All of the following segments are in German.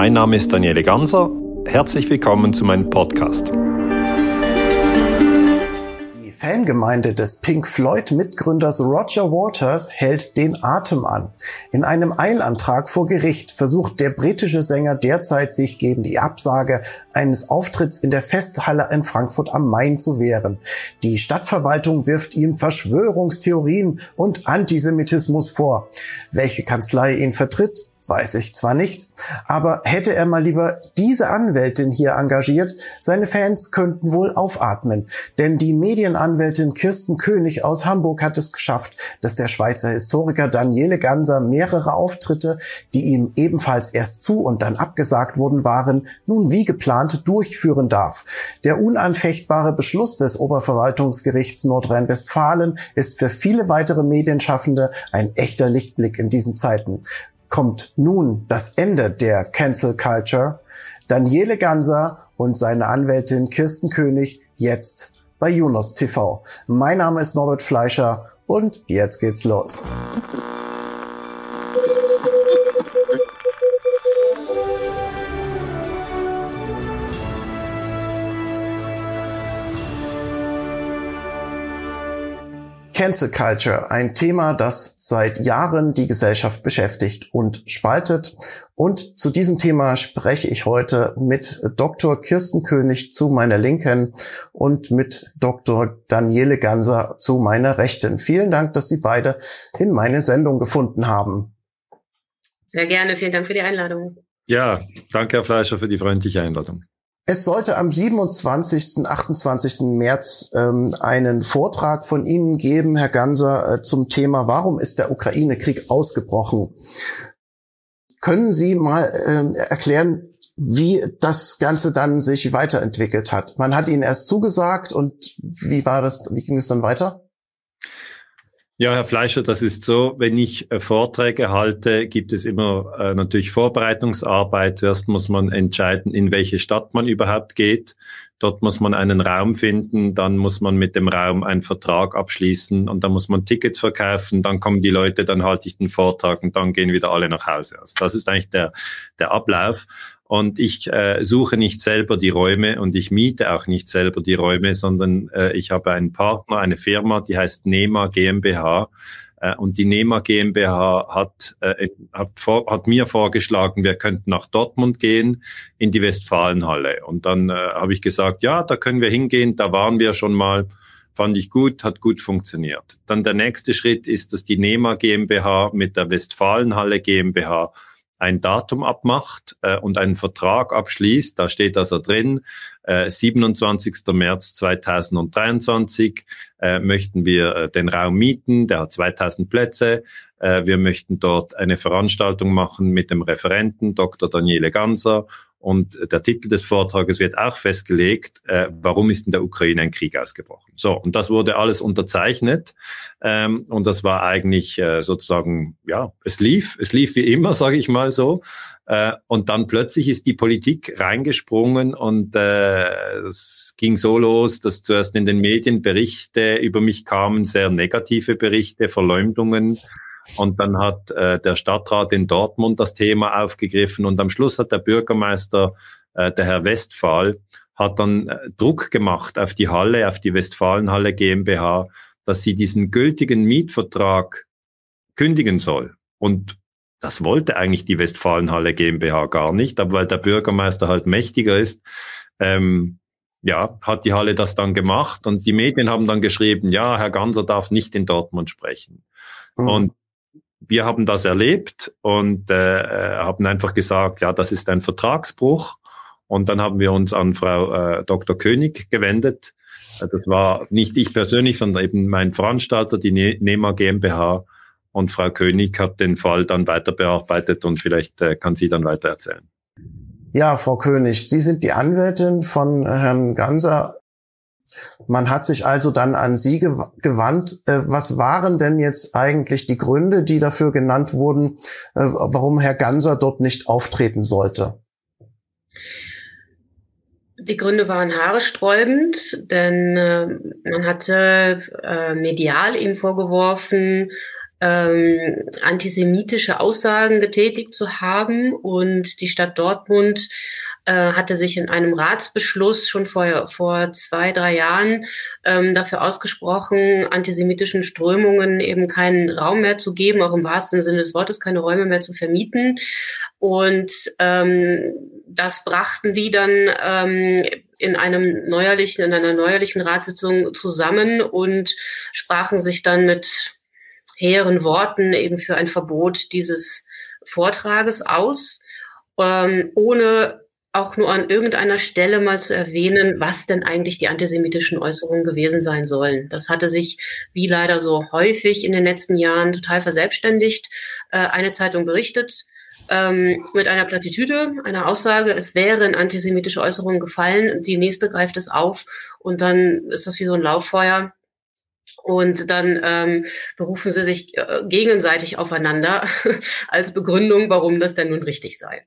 Mein Name ist Daniele Ganser. Herzlich willkommen zu meinem Podcast. Fangemeinde des Pink Floyd-Mitgründers Roger Waters hält den Atem an. In einem Eilantrag vor Gericht versucht der britische Sänger derzeit sich gegen die Absage eines Auftritts in der Festhalle in Frankfurt am Main zu wehren. Die Stadtverwaltung wirft ihm Verschwörungstheorien und Antisemitismus vor. Welche Kanzlei ihn vertritt, Weiß ich zwar nicht, aber hätte er mal lieber diese Anwältin hier engagiert, seine Fans könnten wohl aufatmen. Denn die Medienanwältin Kirsten König aus Hamburg hat es geschafft, dass der Schweizer Historiker Daniele Ganser mehrere Auftritte, die ihm ebenfalls erst zu und dann abgesagt wurden waren, nun wie geplant durchführen darf. Der unanfechtbare Beschluss des Oberverwaltungsgerichts Nordrhein-Westfalen ist für viele weitere Medienschaffende ein echter Lichtblick in diesen Zeiten kommt nun das Ende der Cancel Culture. Daniele Ganser und seine Anwältin Kirsten König jetzt bei Junos TV. Mein Name ist Norbert Fleischer und jetzt geht's los. Cancel Culture, ein Thema, das seit Jahren die Gesellschaft beschäftigt und spaltet. Und zu diesem Thema spreche ich heute mit Dr. Kirsten König zu meiner Linken und mit Dr. Daniele Ganser zu meiner Rechten. Vielen Dank, dass Sie beide in meine Sendung gefunden haben. Sehr gerne. Vielen Dank für die Einladung. Ja, danke, Herr Fleischer, für die freundliche Einladung. Es sollte am 27., 28. März ähm, einen Vortrag von Ihnen geben, Herr Ganser, äh, zum Thema, warum ist der Ukraine-Krieg ausgebrochen? Können Sie mal äh, erklären, wie das Ganze dann sich weiterentwickelt hat? Man hat Ihnen erst zugesagt und wie war das, wie ging es dann weiter? Ja, Herr Fleischer, das ist so, wenn ich äh, Vorträge halte, gibt es immer äh, natürlich Vorbereitungsarbeit. Zuerst muss man entscheiden, in welche Stadt man überhaupt geht. Dort muss man einen Raum finden, dann muss man mit dem Raum einen Vertrag abschließen und dann muss man Tickets verkaufen, dann kommen die Leute, dann halte ich den Vortrag und dann gehen wieder alle nach Hause. Also das ist eigentlich der, der Ablauf. Und ich äh, suche nicht selber die Räume und ich miete auch nicht selber die Räume, sondern äh, ich habe einen Partner, eine Firma, die heißt NEMA GmbH. Äh, und die NEMA GmbH hat, äh, hat, vor, hat mir vorgeschlagen, wir könnten nach Dortmund gehen, in die Westfalenhalle. Und dann äh, habe ich gesagt, ja, da können wir hingehen, da waren wir schon mal fand ich gut, hat gut funktioniert. Dann der nächste Schritt ist, dass die NEMA GmbH mit der Westfalenhalle GmbH ein Datum abmacht äh, und einen Vertrag abschließt, da steht also drin, äh, 27. März 2023 äh, möchten wir äh, den Raum mieten, der hat 2000 Plätze. Äh, wir möchten dort eine Veranstaltung machen mit dem Referenten Dr. Daniele Ganser und der Titel des Vortrages wird auch festgelegt, äh, warum ist in der Ukraine ein Krieg ausgebrochen. So, und das wurde alles unterzeichnet. Ähm, und das war eigentlich äh, sozusagen, ja, es lief, es lief wie immer, sage ich mal so. Äh, und dann plötzlich ist die Politik reingesprungen und äh, es ging so los, dass zuerst in den Medien Berichte über mich kamen, sehr negative Berichte, Verleumdungen. Und dann hat äh, der Stadtrat in Dortmund das Thema aufgegriffen und am Schluss hat der Bürgermeister, äh, der Herr Westphal, hat dann äh, Druck gemacht auf die Halle, auf die Westfalenhalle GmbH, dass sie diesen gültigen Mietvertrag kündigen soll. Und das wollte eigentlich die Westfalenhalle GmbH gar nicht, aber weil der Bürgermeister halt mächtiger ist, ähm, ja, hat die Halle das dann gemacht und die Medien haben dann geschrieben, ja, Herr Ganser darf nicht in Dortmund sprechen. Mhm. Und wir haben das erlebt und äh, äh, haben einfach gesagt, ja, das ist ein Vertragsbruch. Und dann haben wir uns an Frau äh, Dr. König gewendet. Das war nicht ich persönlich, sondern eben mein Veranstalter, die ne NEMA GmbH. Und Frau König hat den Fall dann weiter bearbeitet und vielleicht äh, kann sie dann weiter erzählen. Ja, Frau König, Sie sind die Anwältin von Herrn Ganser. Man hat sich also dann an Sie gewandt. Äh, was waren denn jetzt eigentlich die Gründe, die dafür genannt wurden, äh, warum Herr Ganser dort nicht auftreten sollte? Die Gründe waren haaresträubend, denn äh, man hatte medial ihm vorgeworfen, ähm, antisemitische Aussagen getätigt zu haben. Und die Stadt Dortmund hatte sich in einem Ratsbeschluss schon vor, vor zwei, drei Jahren ähm, dafür ausgesprochen, antisemitischen Strömungen eben keinen Raum mehr zu geben, auch im wahrsten Sinne des Wortes keine Räume mehr zu vermieten. Und ähm, das brachten die dann ähm, in einem neuerlichen, in einer neuerlichen Ratssitzung zusammen und sprachen sich dann mit hehren Worten eben für ein Verbot dieses Vortrages aus, ähm, ohne auch nur an irgendeiner Stelle mal zu erwähnen, was denn eigentlich die antisemitischen Äußerungen gewesen sein sollen. Das hatte sich, wie leider so häufig in den letzten Jahren, total verselbstständigt. Äh, eine Zeitung berichtet, ähm, mit einer Plattitüde, einer Aussage, es wären antisemitische Äußerungen gefallen. Die nächste greift es auf und dann ist das wie so ein Lauffeuer. Und dann ähm, berufen sie sich äh, gegenseitig aufeinander als Begründung, warum das denn nun richtig sei.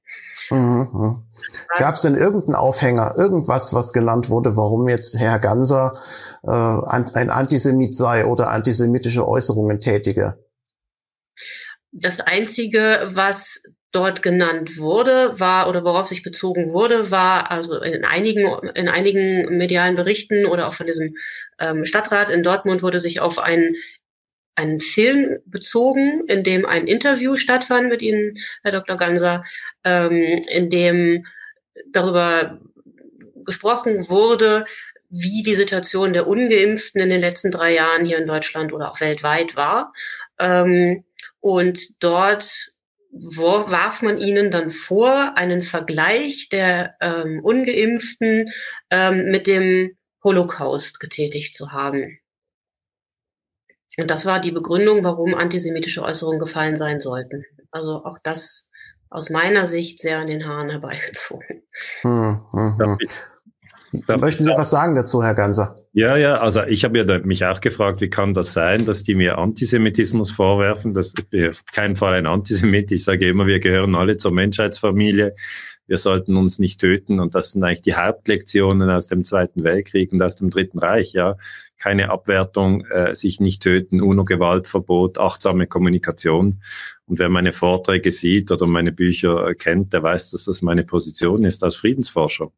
Mhm. mhm. Gab es denn irgendeinen Aufhänger, irgendwas, was genannt wurde, warum jetzt Herr Ganser äh, ein Antisemit sei oder antisemitische Äußerungen tätige? Das Einzige, was dort genannt wurde, war oder worauf sich bezogen wurde, war also in einigen in einigen medialen Berichten oder auch von diesem ähm, Stadtrat in Dortmund wurde sich auf einen einen Film bezogen, in dem ein Interview stattfand mit Ihnen, Herr Dr. Ganser, ähm, in dem darüber gesprochen wurde, wie die Situation der Ungeimpften in den letzten drei Jahren hier in Deutschland oder auch weltweit war. Ähm, und dort warf man ihnen dann vor, einen Vergleich der ähm, ungeimpften ähm, mit dem Holocaust getätigt zu haben. Und das war die Begründung, warum antisemitische Äußerungen gefallen sein sollten. Also auch das aus meiner Sicht sehr an den Haaren herbeigezogen. Hm, hm, hm. Möchten Sie was sagen dazu, Herr Ganser? Ja, ja, also ich habe ja mich auch gefragt, wie kann das sein, dass die mir Antisemitismus vorwerfen? Das ist auf keinen Fall ein Antisemit. Ich sage immer, wir gehören alle zur Menschheitsfamilie. Wir sollten uns nicht töten. Und das sind eigentlich die Hauptlektionen aus dem Zweiten Weltkrieg und aus dem Dritten Reich. Ja, keine Abwertung, äh, sich nicht töten, UNO-Gewaltverbot, achtsame Kommunikation. Und wer meine Vorträge sieht oder meine Bücher kennt, der weiß, dass das meine Position ist als Friedensforscher.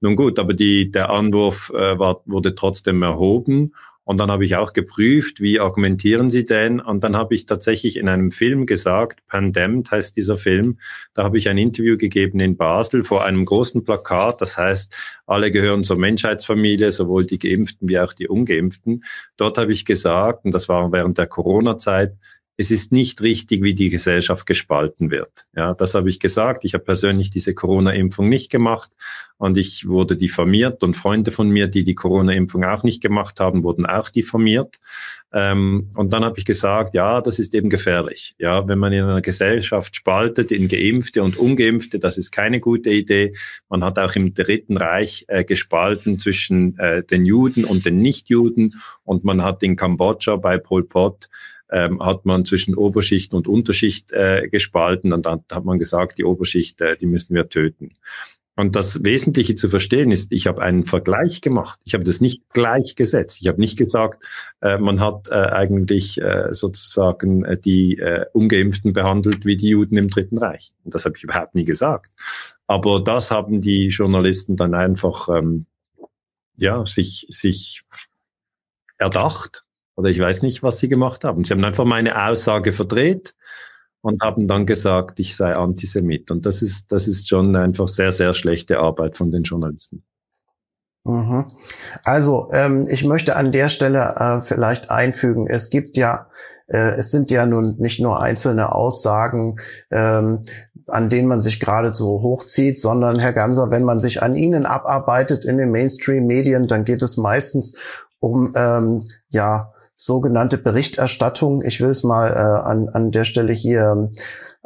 Nun gut, aber die, der Anwurf äh, war, wurde trotzdem erhoben. Und dann habe ich auch geprüft, wie argumentieren Sie denn? Und dann habe ich tatsächlich in einem Film gesagt, Pandemd heißt dieser Film, da habe ich ein Interview gegeben in Basel vor einem großen Plakat. Das heißt, alle gehören zur Menschheitsfamilie, sowohl die Geimpften wie auch die Ungeimpften. Dort habe ich gesagt, und das war während der Corona-Zeit, es ist nicht richtig, wie die Gesellschaft gespalten wird. Ja, das habe ich gesagt. Ich habe persönlich diese Corona-Impfung nicht gemacht und ich wurde diffamiert und Freunde von mir, die die Corona-Impfung auch nicht gemacht haben, wurden auch diffamiert. Ähm, und dann habe ich gesagt, ja, das ist eben gefährlich. Ja, wenn man in einer Gesellschaft spaltet in Geimpfte und Ungeimpfte, das ist keine gute Idee. Man hat auch im Dritten Reich äh, gespalten zwischen äh, den Juden und den Nichtjuden und man hat in Kambodscha bei Pol Pot ähm, hat man zwischen Oberschicht und Unterschicht äh, gespalten und dann hat man gesagt, die Oberschicht, äh, die müssen wir töten. Und das Wesentliche zu verstehen ist, ich habe einen Vergleich gemacht. Ich habe das nicht gleichgesetzt. Ich habe nicht gesagt, äh, man hat äh, eigentlich äh, sozusagen äh, die äh, Ungeimpften behandelt wie die Juden im Dritten Reich. Und das habe ich überhaupt nie gesagt. Aber das haben die Journalisten dann einfach ähm, ja sich sich erdacht oder ich weiß nicht, was sie gemacht haben. Sie haben einfach meine Aussage verdreht und haben dann gesagt, ich sei Antisemit. Und das ist, das ist schon einfach sehr, sehr schlechte Arbeit von den Journalisten. Mhm. Also, ähm, ich möchte an der Stelle äh, vielleicht einfügen, es gibt ja, äh, es sind ja nun nicht nur einzelne Aussagen, ähm, an denen man sich geradezu hochzieht, sondern Herr Ganser, wenn man sich an Ihnen abarbeitet in den Mainstream-Medien, dann geht es meistens um ähm, ja sogenannte Berichterstattung. Ich will es mal äh, an, an der Stelle hier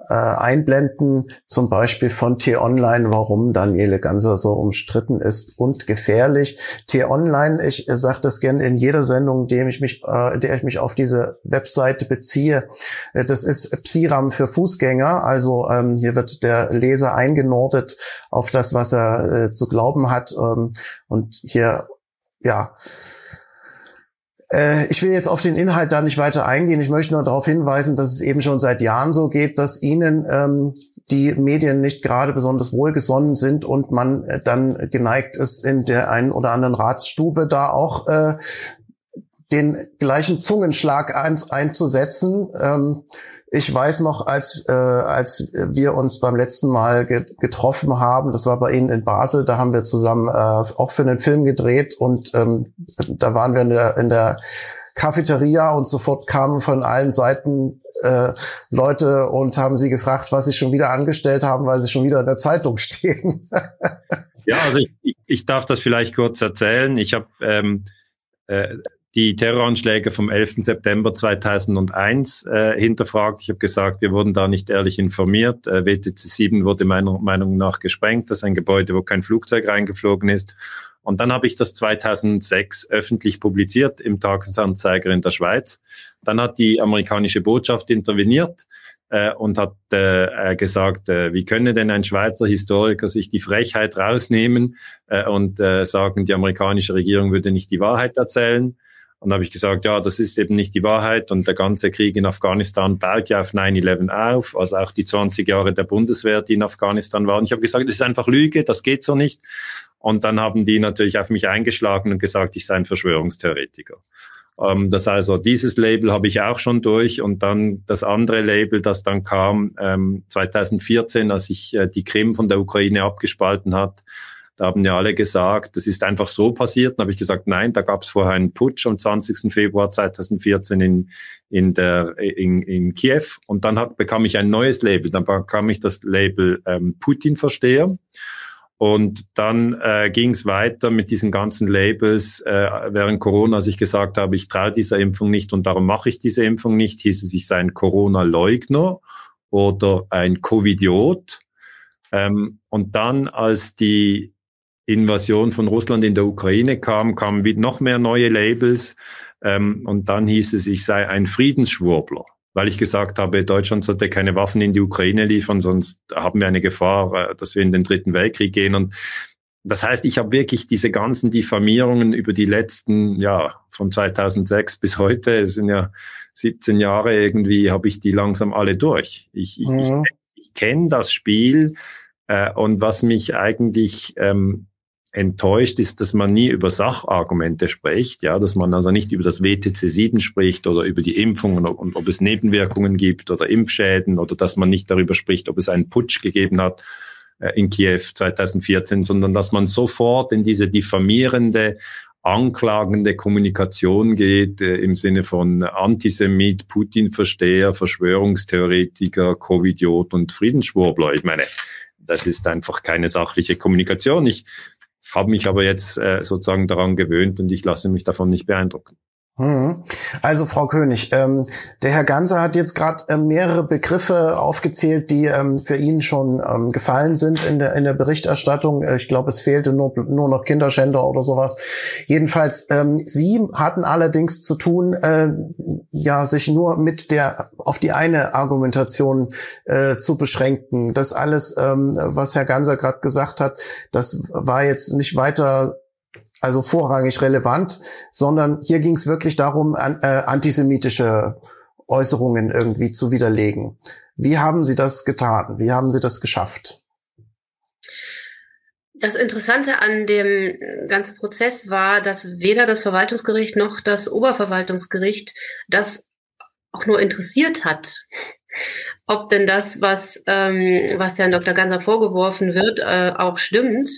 äh, einblenden, zum Beispiel von T-Online, warum Daniele Ganser so umstritten ist und gefährlich. T-Online, ich äh, sage das gerne in jeder Sendung, der ich mich, äh, der ich mich auf diese Webseite beziehe. Äh, das ist Psiram für Fußgänger, also ähm, hier wird der Leser eingenordet auf das, was er äh, zu glauben hat ähm, und hier ja ich will jetzt auf den Inhalt da nicht weiter eingehen. Ich möchte nur darauf hinweisen, dass es eben schon seit Jahren so geht, dass Ihnen ähm, die Medien nicht gerade besonders wohlgesonnen sind und man äh, dann geneigt ist, in der einen oder anderen Ratsstube da auch äh, den gleichen Zungenschlag ein, einzusetzen. Ähm, ich weiß noch, als, äh, als wir uns beim letzten Mal ge getroffen haben, das war bei Ihnen in Basel, da haben wir zusammen äh, auch für einen Film gedreht und ähm, da waren wir in der, in der Cafeteria und sofort kamen von allen Seiten äh, Leute und haben sie gefragt, was sie schon wieder angestellt haben, weil sie schon wieder in der Zeitung stehen. ja, also ich, ich darf das vielleicht kurz erzählen. Ich habe ähm, äh, die Terroranschläge vom 11. September 2001 äh, hinterfragt. Ich habe gesagt, wir wurden da nicht ehrlich informiert. Äh, WTC 7 wurde meiner Meinung nach gesprengt. Das ist ein Gebäude, wo kein Flugzeug reingeflogen ist. Und dann habe ich das 2006 öffentlich publiziert im Tagesanzeiger in der Schweiz. Dann hat die amerikanische Botschaft interveniert äh, und hat äh, gesagt, äh, wie könne denn ein Schweizer Historiker sich die Frechheit rausnehmen äh, und äh, sagen, die amerikanische Regierung würde nicht die Wahrheit erzählen. Und habe ich gesagt, ja, das ist eben nicht die Wahrheit und der ganze Krieg in Afghanistan baut ja auf 9-11 auf, also auch die 20 Jahre der Bundeswehr, die in Afghanistan waren. Ich habe gesagt, das ist einfach Lüge, das geht so nicht. Und dann haben die natürlich auf mich eingeschlagen und gesagt, ich sei ein Verschwörungstheoretiker. Ähm, das also dieses Label habe ich auch schon durch und dann das andere Label, das dann kam ähm, 2014, als sich äh, die Krim von der Ukraine abgespalten hat, da haben ja alle gesagt, das ist einfach so passiert. Dann habe ich gesagt, nein, da gab es vorher einen Putsch am 20. Februar 2014 in, in, der, in, in Kiew. Und dann hat, bekam ich ein neues Label. Dann bekam ich das Label ähm, Putin-Versteher. Und dann äh, ging es weiter mit diesen ganzen Labels äh, während Corona, als ich gesagt habe, ich traue dieser Impfung nicht und darum mache ich diese Impfung nicht, hieß es, ich sei ein Corona-Leugner oder ein Covidiot. Ähm, und dann, als die Invasion von Russland in der Ukraine kam, kamen wieder noch mehr neue Labels. Ähm, und dann hieß es, ich sei ein Friedensschwurbler, weil ich gesagt habe, Deutschland sollte keine Waffen in die Ukraine liefern, sonst haben wir eine Gefahr, äh, dass wir in den Dritten Weltkrieg gehen. Und das heißt, ich habe wirklich diese ganzen Diffamierungen über die letzten, ja, von 2006 bis heute, es sind ja 17 Jahre irgendwie, habe ich die langsam alle durch. Ich, ich, mhm. ich, ich kenne das Spiel. Äh, und was mich eigentlich ähm, enttäuscht ist, dass man nie über Sachargumente spricht, ja, dass man also nicht über das WTC 7 spricht oder über die Impfungen und, ob es Nebenwirkungen gibt oder Impfschäden oder dass man nicht darüber spricht, ob es einen Putsch gegeben hat äh, in Kiew 2014, sondern dass man sofort in diese diffamierende anklagende Kommunikation geht, äh, im Sinne von Antisemit, Putin-Versteher, Verschwörungstheoretiker, Covidiot und Friedensschwurbler. Ich meine, das ist einfach keine sachliche Kommunikation. Ich habe mich aber jetzt äh, sozusagen daran gewöhnt und ich lasse mich davon nicht beeindrucken. Mhm. Also Frau König, ähm, der Herr Ganser hat jetzt gerade äh, mehrere Begriffe aufgezählt, die ähm, für ihn schon ähm, gefallen sind in der, in der Berichterstattung. Äh, ich glaube, es fehlte nur, nur noch Kinderschänder oder sowas. Jedenfalls, ähm, Sie hatten allerdings zu tun, äh, ja, sich nur mit der auf die eine Argumentation äh, zu beschränken. Das alles, ähm, was Herr Ganser gerade gesagt hat, das war jetzt nicht weiter also vorrangig relevant, sondern hier ging es wirklich darum, an, äh, antisemitische Äußerungen irgendwie zu widerlegen. Wie haben Sie das getan? Wie haben Sie das geschafft? Das Interessante an dem ganzen Prozess war, dass weder das Verwaltungsgericht noch das Oberverwaltungsgericht das auch nur interessiert hat ob denn das, was, ähm, was Herrn Dr. Ganser vorgeworfen wird, äh, auch stimmt.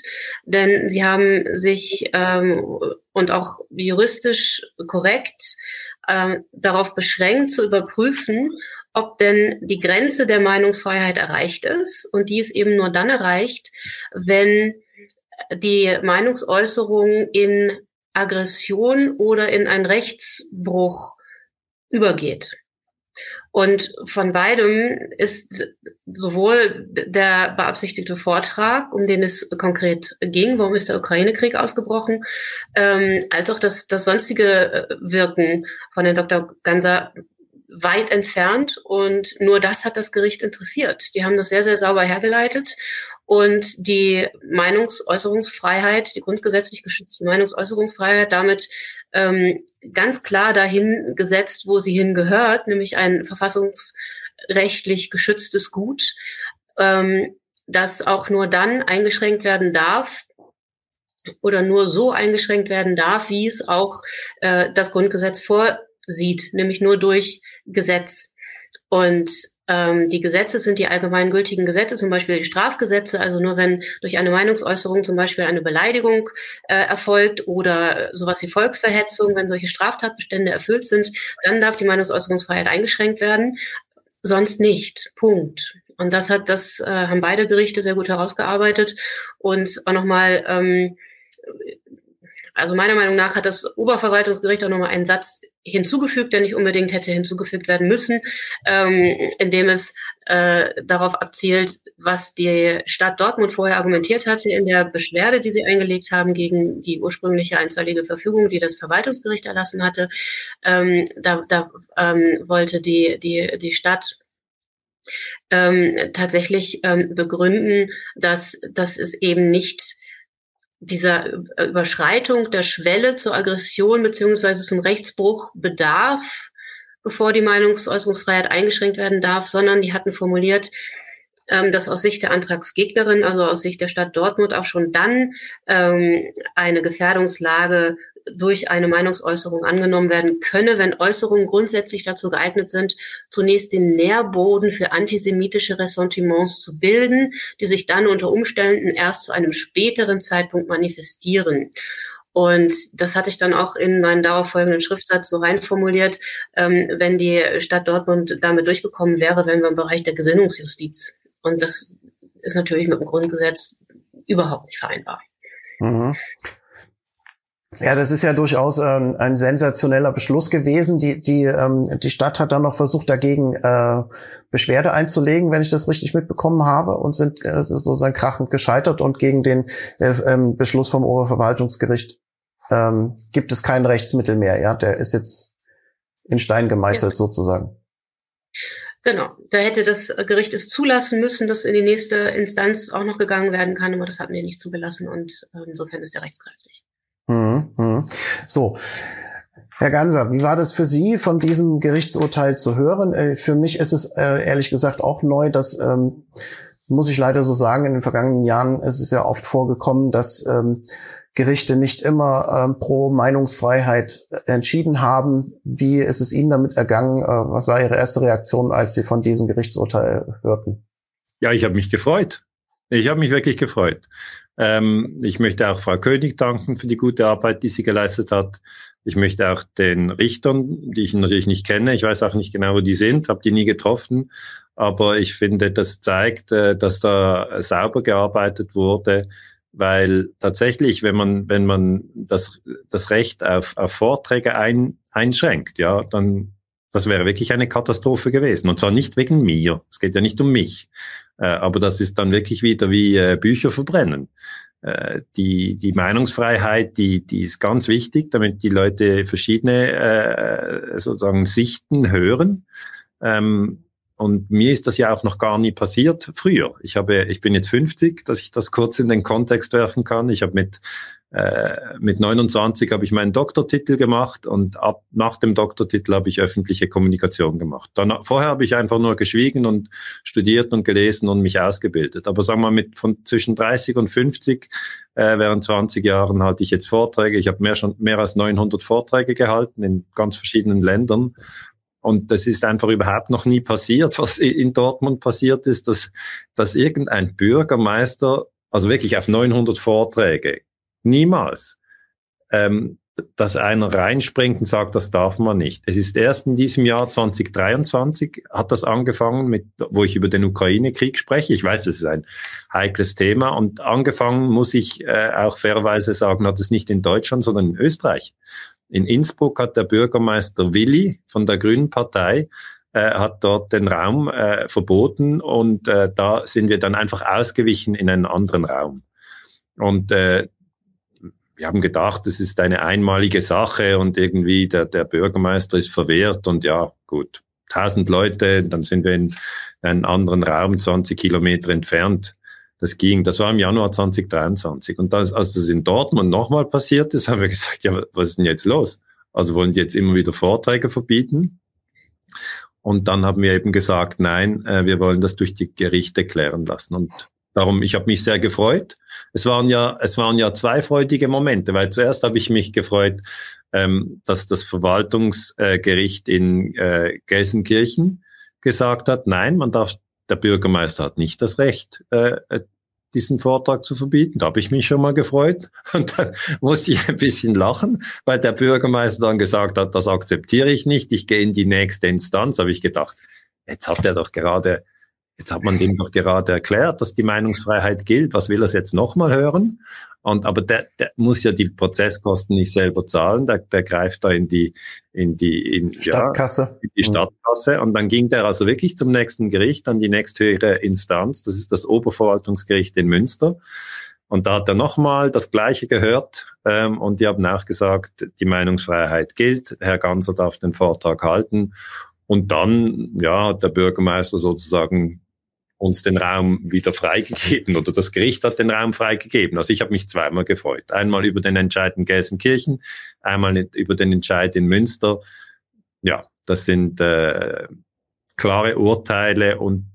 Denn sie haben sich ähm, und auch juristisch korrekt äh, darauf beschränkt, zu überprüfen, ob denn die Grenze der Meinungsfreiheit erreicht ist. Und die ist eben nur dann erreicht, wenn die Meinungsäußerung in Aggression oder in einen Rechtsbruch übergeht. Und von beidem ist sowohl der beabsichtigte Vortrag, um den es konkret ging, warum ist der Ukraine-Krieg ausgebrochen, ähm, als auch das, das sonstige äh, Wirken von Herrn Dr. Ganser weit entfernt. Und nur das hat das Gericht interessiert. Die haben das sehr, sehr sauber hergeleitet und die Meinungsäußerungsfreiheit, die grundgesetzlich geschützte Meinungsäußerungsfreiheit damit ähm, ganz klar dahin gesetzt, wo sie hingehört, nämlich ein verfassungsrechtlich geschütztes Gut, ähm, das auch nur dann eingeschränkt werden darf, oder nur so eingeschränkt werden darf, wie es auch äh, das Grundgesetz vorsieht, nämlich nur durch Gesetz. Und die Gesetze sind die allgemeingültigen Gesetze, zum Beispiel die Strafgesetze. Also nur wenn durch eine Meinungsäußerung zum Beispiel eine Beleidigung äh, erfolgt oder sowas wie Volksverhetzung, wenn solche Straftatbestände erfüllt sind, dann darf die Meinungsäußerungsfreiheit eingeschränkt werden. Sonst nicht. Punkt. Und das hat, das äh, haben beide Gerichte sehr gut herausgearbeitet und auch nochmal ähm, also meiner Meinung nach hat das Oberverwaltungsgericht auch nochmal einen Satz hinzugefügt, der nicht unbedingt hätte hinzugefügt werden müssen, ähm, indem es äh, darauf abzielt, was die Stadt Dortmund vorher argumentiert hatte in der Beschwerde, die sie eingelegt haben gegen die ursprüngliche einstweilige Verfügung, die das Verwaltungsgericht erlassen hatte. Ähm, da da ähm, wollte die, die, die Stadt ähm, tatsächlich ähm, begründen, dass, dass es eben nicht dieser Überschreitung der Schwelle zur Aggression beziehungsweise zum Rechtsbruch bedarf, bevor die Meinungsäußerungsfreiheit eingeschränkt werden darf, sondern die hatten formuliert, ähm, dass aus Sicht der Antragsgegnerin, also aus Sicht der Stadt Dortmund auch schon dann ähm, eine Gefährdungslage durch eine Meinungsäußerung angenommen werden könne, wenn Äußerungen grundsätzlich dazu geeignet sind, zunächst den Nährboden für antisemitische Ressentiments zu bilden, die sich dann unter Umständen erst zu einem späteren Zeitpunkt manifestieren. Und das hatte ich dann auch in meinen darauffolgenden Schriftsatz so reinformuliert, ähm, wenn die Stadt Dortmund damit durchgekommen wäre, wären wir im Bereich der Gesinnungsjustiz. Und das ist natürlich mit dem Grundgesetz überhaupt nicht vereinbar. Mhm. Ja, das ist ja durchaus ähm, ein sensationeller Beschluss gewesen. Die, die, ähm, die Stadt hat dann noch versucht, dagegen äh, Beschwerde einzulegen, wenn ich das richtig mitbekommen habe, und sind äh, sozusagen krachend gescheitert und gegen den äh, ähm, Beschluss vom Oberverwaltungsgericht ähm, gibt es kein Rechtsmittel mehr. Ja, der ist jetzt in Stein gemeißelt ja. sozusagen. Genau, da hätte das Gericht es zulassen müssen, dass in die nächste Instanz auch noch gegangen werden kann, aber das hatten die nicht zugelassen und äh, insofern ist er rechtskräftig. Mhm, mhm. So. Herr Ganser, wie war das für Sie, von diesem Gerichtsurteil zu hören? Äh, für mich ist es äh, ehrlich gesagt auch neu, dass, ähm, muss ich leider so sagen, in den vergangenen Jahren ist es ja oft vorgekommen, dass ähm, Gerichte nicht immer ähm, pro Meinungsfreiheit entschieden haben. Wie ist es Ihnen damit ergangen? Äh, was war Ihre erste Reaktion, als Sie von diesem Gerichtsurteil hörten? Ja, ich habe mich gefreut. Ich habe mich wirklich gefreut. Ähm, ich möchte auch Frau König danken für die gute Arbeit, die sie geleistet hat. Ich möchte auch den Richtern, die ich natürlich nicht kenne, ich weiß auch nicht genau, wo die sind, habe die nie getroffen, aber ich finde, das zeigt, äh, dass da sauber gearbeitet wurde, weil tatsächlich, wenn man, wenn man das, das Recht auf, auf Vorträge ein, einschränkt, ja, dann das wäre wirklich eine Katastrophe gewesen. Und zwar nicht wegen mir. Es geht ja nicht um mich. Äh, aber das ist dann wirklich wieder wie äh, Bücher verbrennen. Äh, die, die Meinungsfreiheit, die, die ist ganz wichtig, damit die Leute verschiedene sozusagen Sichten hören. Ähm, und mir ist das ja auch noch gar nie passiert früher. Ich habe, ich bin jetzt 50, dass ich das kurz in den Kontext werfen kann. Ich habe mit äh, mit 29 habe ich meinen Doktortitel gemacht und ab nach dem Doktortitel habe ich öffentliche Kommunikation gemacht. Dann vorher habe ich einfach nur geschwiegen und studiert und gelesen und mich ausgebildet. Aber sagen wir mit von zwischen 30 und 50 äh, während 20 Jahren halte ich jetzt Vorträge. Ich habe mehr schon mehr als 900 Vorträge gehalten in ganz verschiedenen Ländern. Und das ist einfach überhaupt noch nie passiert. Was in Dortmund passiert ist, dass, dass irgendein Bürgermeister, also wirklich auf 900 Vorträge, Niemals. Ähm, dass einer reinspringt und sagt, das darf man nicht. Es ist erst in diesem Jahr 2023 hat das angefangen, mit, wo ich über den Ukraine-Krieg spreche. Ich weiß, das ist ein heikles Thema und angefangen muss ich äh, auch fairerweise sagen, hat es nicht in Deutschland, sondern in Österreich. In Innsbruck hat der Bürgermeister Willi von der Grünen Partei äh, hat dort den Raum äh, verboten und äh, da sind wir dann einfach ausgewichen in einen anderen Raum. Und äh, wir haben gedacht, es ist eine einmalige Sache und irgendwie der, der Bürgermeister ist verwehrt und ja, gut, tausend Leute, dann sind wir in einem anderen Raum, 20 Kilometer entfernt. Das ging, das war im Januar 2023. Und das, als das in Dortmund nochmal passiert ist, haben wir gesagt, ja, was ist denn jetzt los? Also wollen die jetzt immer wieder Vorträge verbieten? Und dann haben wir eben gesagt, nein, äh, wir wollen das durch die Gerichte klären lassen. Und darum, ich habe mich sehr gefreut. Es waren ja, es waren ja zwei freudige Momente, weil zuerst habe ich mich gefreut, ähm, dass das Verwaltungsgericht in äh, Gelsenkirchen gesagt hat, nein, man darf, der Bürgermeister hat nicht das Recht, äh, äh diesen Vortrag zu verbieten. Da habe ich mich schon mal gefreut. Und dann musste ich ein bisschen lachen, weil der Bürgermeister dann gesagt hat, das akzeptiere ich nicht, ich gehe in die nächste Instanz. Habe ich gedacht, jetzt hat er doch gerade Jetzt hat man dem doch gerade erklärt, dass die Meinungsfreiheit gilt. Was will er jetzt nochmal hören? Und aber der, der muss ja die Prozesskosten nicht selber zahlen. Der, der greift da in die in die in, Stadtkasse. Ja, in die Stadtkasse. Und dann ging der also wirklich zum nächsten Gericht, an die nächsthöhere Instanz. Das ist das Oberverwaltungsgericht in Münster. Und da hat er nochmal das Gleiche gehört ähm, und die haben auch gesagt, die Meinungsfreiheit gilt. Herr Ganser darf den Vortrag halten. Und dann ja, hat der Bürgermeister sozusagen uns den Raum wieder freigegeben oder das Gericht hat den Raum freigegeben. Also ich habe mich zweimal gefreut. Einmal über den Entscheid in Gelsenkirchen, einmal über den Entscheid in Münster. Ja, das sind äh, klare Urteile und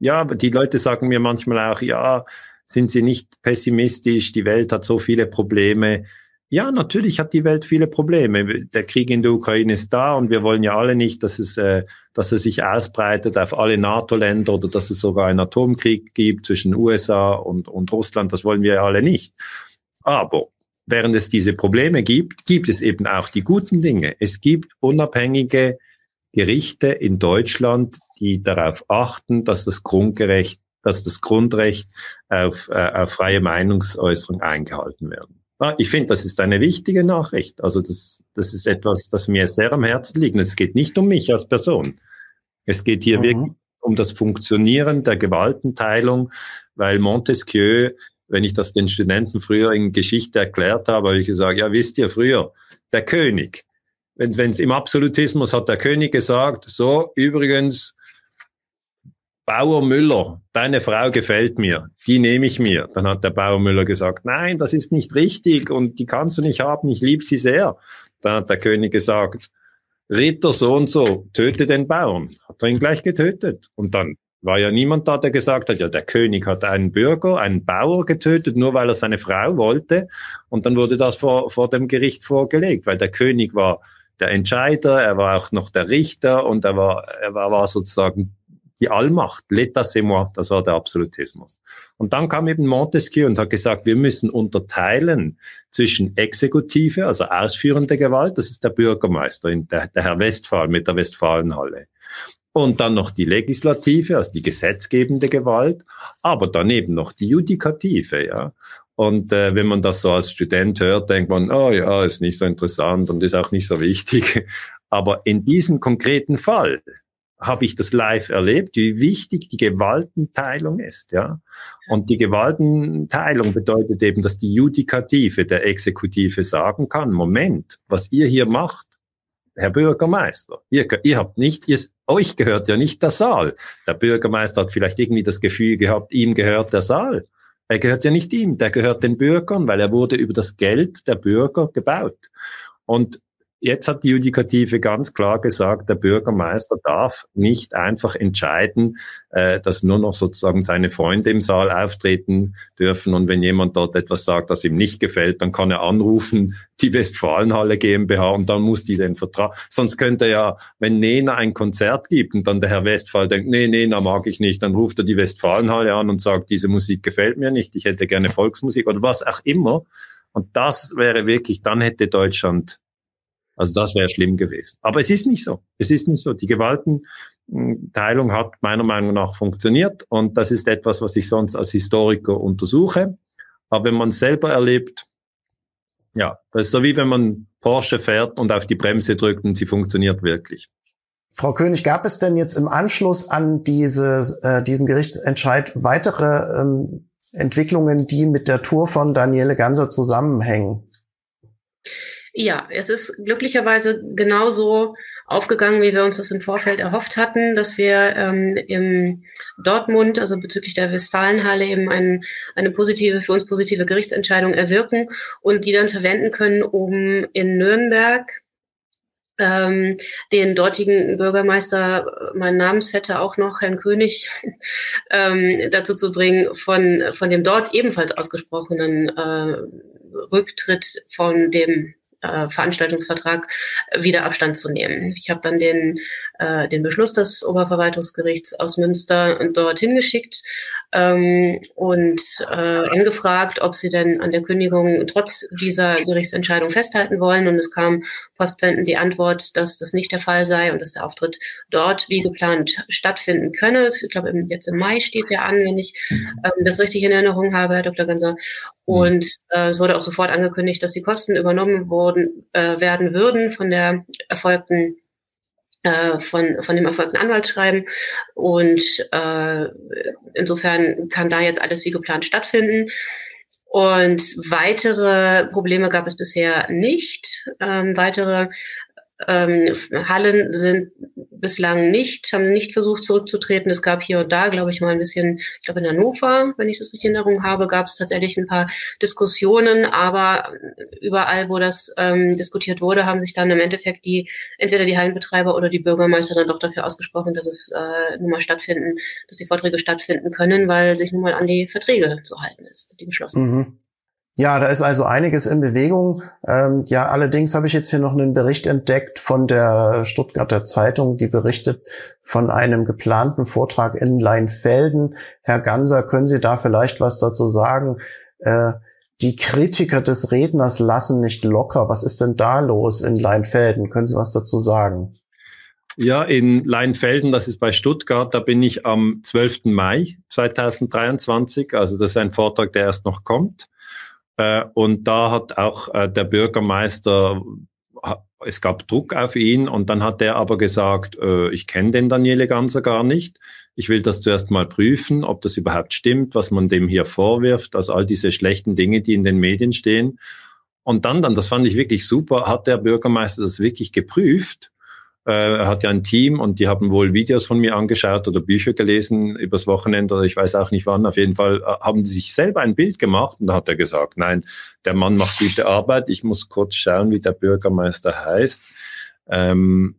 ja, die Leute sagen mir manchmal auch, ja, sind Sie nicht pessimistisch, die Welt hat so viele Probleme. Ja, natürlich hat die Welt viele Probleme. Der Krieg in der Ukraine ist da und wir wollen ja alle nicht, dass es, äh, dass es sich ausbreitet auf alle NATO-Länder oder dass es sogar einen Atomkrieg gibt zwischen USA und, und Russland. Das wollen wir ja alle nicht. Aber während es diese Probleme gibt, gibt es eben auch die guten Dinge. Es gibt unabhängige Gerichte in Deutschland, die darauf achten, dass das Grundgerecht, dass das Grundrecht auf, äh, auf freie Meinungsäußerung eingehalten werden. Ah, ich finde, das ist eine wichtige Nachricht. Also das, das ist etwas, das mir sehr am Herzen liegt. Es geht nicht um mich als Person. Es geht hier mhm. wirklich um das Funktionieren der Gewaltenteilung, weil Montesquieu, wenn ich das den Studenten früher in Geschichte erklärt habe, habe ich gesagt, ja, wisst ihr, früher, der König, wenn es im Absolutismus hat der König gesagt, so, übrigens, Bauer Müller, deine Frau gefällt mir, die nehme ich mir. Dann hat der Bauer Müller gesagt, nein, das ist nicht richtig und die kannst du nicht haben, ich liebe sie sehr. Dann hat der König gesagt, Ritter so und so, töte den Bauern. Hat er ihn gleich getötet. Und dann war ja niemand da, der gesagt hat, ja, der König hat einen Bürger, einen Bauer getötet, nur weil er seine Frau wollte. Und dann wurde das vor, vor dem Gericht vorgelegt, weil der König war der Entscheider, er war auch noch der Richter und er war, er war, war sozusagen die Allmacht, l'état c'est moi, das war der Absolutismus. Und dann kam eben Montesquieu und hat gesagt, wir müssen unterteilen zwischen Exekutive, also ausführende Gewalt, das ist der Bürgermeister, der, der Herr Westphal mit der Westfalenhalle. Und dann noch die Legislative, also die gesetzgebende Gewalt, aber daneben noch die Judikative, ja. Und äh, wenn man das so als Student hört, denkt man, oh ja, ist nicht so interessant und ist auch nicht so wichtig. Aber in diesem konkreten Fall, habe ich das live erlebt, wie wichtig die Gewaltenteilung ist, ja. Und die Gewaltenteilung bedeutet eben, dass die Judikative der Exekutive sagen kann, Moment, was ihr hier macht, Herr Bürgermeister, ihr, ihr habt nicht, ihr, euch gehört ja nicht der Saal. Der Bürgermeister hat vielleicht irgendwie das Gefühl gehabt, ihm gehört der Saal. Er gehört ja nicht ihm, der gehört den Bürgern, weil er wurde über das Geld der Bürger gebaut. Und Jetzt hat die Judikative ganz klar gesagt, der Bürgermeister darf nicht einfach entscheiden, äh, dass nur noch sozusagen seine Freunde im Saal auftreten dürfen. Und wenn jemand dort etwas sagt, das ihm nicht gefällt, dann kann er anrufen, die Westfalenhalle GmbH und dann muss die den Vertrag. Sonst könnte er ja, wenn Nena ein Konzert gibt und dann der Herr Westphal denkt, nee, Nena mag ich nicht, dann ruft er die Westfalenhalle an und sagt, diese Musik gefällt mir nicht, ich hätte gerne Volksmusik oder was auch immer. Und das wäre wirklich, dann hätte Deutschland also das wäre schlimm gewesen. Aber es ist nicht so. Es ist nicht so. Die Gewaltenteilung hat meiner Meinung nach funktioniert und das ist etwas, was ich sonst als Historiker untersuche. Aber wenn man selber erlebt, ja, das ist so wie wenn man Porsche fährt und auf die Bremse drückt und sie funktioniert wirklich. Frau König, gab es denn jetzt im Anschluss an diese, äh, diesen Gerichtsentscheid weitere ähm, Entwicklungen, die mit der Tour von Daniele Ganser zusammenhängen? Ja, es ist glücklicherweise genauso aufgegangen, wie wir uns das im Vorfeld erhofft hatten, dass wir ähm, im Dortmund, also bezüglich der Westfalenhalle, eben ein, eine positive, für uns positive Gerichtsentscheidung erwirken und die dann verwenden können, um in Nürnberg ähm, den dortigen Bürgermeister, mein Namensvetter auch noch, Herrn König, ähm, dazu zu bringen, von, von dem dort ebenfalls ausgesprochenen äh, Rücktritt von dem äh, Veranstaltungsvertrag wieder Abstand zu nehmen. Ich habe dann den, äh, den Beschluss des Oberverwaltungsgerichts aus Münster dorthin geschickt ähm, und äh, angefragt, ob sie denn an der Kündigung trotz dieser Gerichtsentscheidung festhalten wollen. Und es kam postwendend die Antwort, dass das nicht der Fall sei und dass der Auftritt dort wie geplant stattfinden könne. Ich glaube, jetzt im Mai steht der an, wenn ich ähm, das richtig in Erinnerung habe, Herr Dr. Ganser. Und äh, es wurde auch sofort angekündigt, dass die Kosten übernommen wurden, äh, werden würden von der erfolgten äh, von, von dem erfolgten Anwaltsschreiben. Und äh, insofern kann da jetzt alles wie geplant stattfinden. Und weitere Probleme gab es bisher nicht. Ähm, weitere ähm, Hallen sind bislang nicht, haben nicht versucht zurückzutreten. Es gab hier und da, glaube ich, mal ein bisschen, ich glaube in Hannover, wenn ich das richtig in Erinnerung habe, gab es tatsächlich ein paar Diskussionen, aber überall, wo das ähm, diskutiert wurde, haben sich dann im Endeffekt die, entweder die Hallenbetreiber oder die Bürgermeister dann doch dafür ausgesprochen, dass es äh, nun mal stattfinden, dass die Vorträge stattfinden können, weil sich nun mal an die Verträge zu halten ist, die geschlossen mhm. Ja, da ist also einiges in Bewegung. Ähm, ja, allerdings habe ich jetzt hier noch einen Bericht entdeckt von der Stuttgarter Zeitung, die berichtet von einem geplanten Vortrag in Leinfelden. Herr Ganser, können Sie da vielleicht was dazu sagen? Äh, die Kritiker des Redners lassen nicht locker. Was ist denn da los in Leinfelden? Können Sie was dazu sagen? Ja, in Leinfelden, das ist bei Stuttgart, da bin ich am 12. Mai 2023. Also das ist ein Vortrag, der erst noch kommt. Äh, und da hat auch äh, der Bürgermeister, es gab Druck auf ihn und dann hat er aber gesagt, äh, ich kenne den Daniele Ganser gar nicht. Ich will das zuerst mal prüfen, ob das überhaupt stimmt, was man dem hier vorwirft, also all diese schlechten Dinge, die in den Medien stehen. Und dann, dann, das fand ich wirklich super, hat der Bürgermeister das wirklich geprüft er hat ja ein Team und die haben wohl Videos von mir angeschaut oder Bücher gelesen übers Wochenende oder ich weiß auch nicht wann. Auf jeden Fall äh, haben sie sich selber ein Bild gemacht und da hat er gesagt, nein, der Mann macht gute Arbeit. Ich muss kurz schauen, wie der Bürgermeister heißt. Ähm,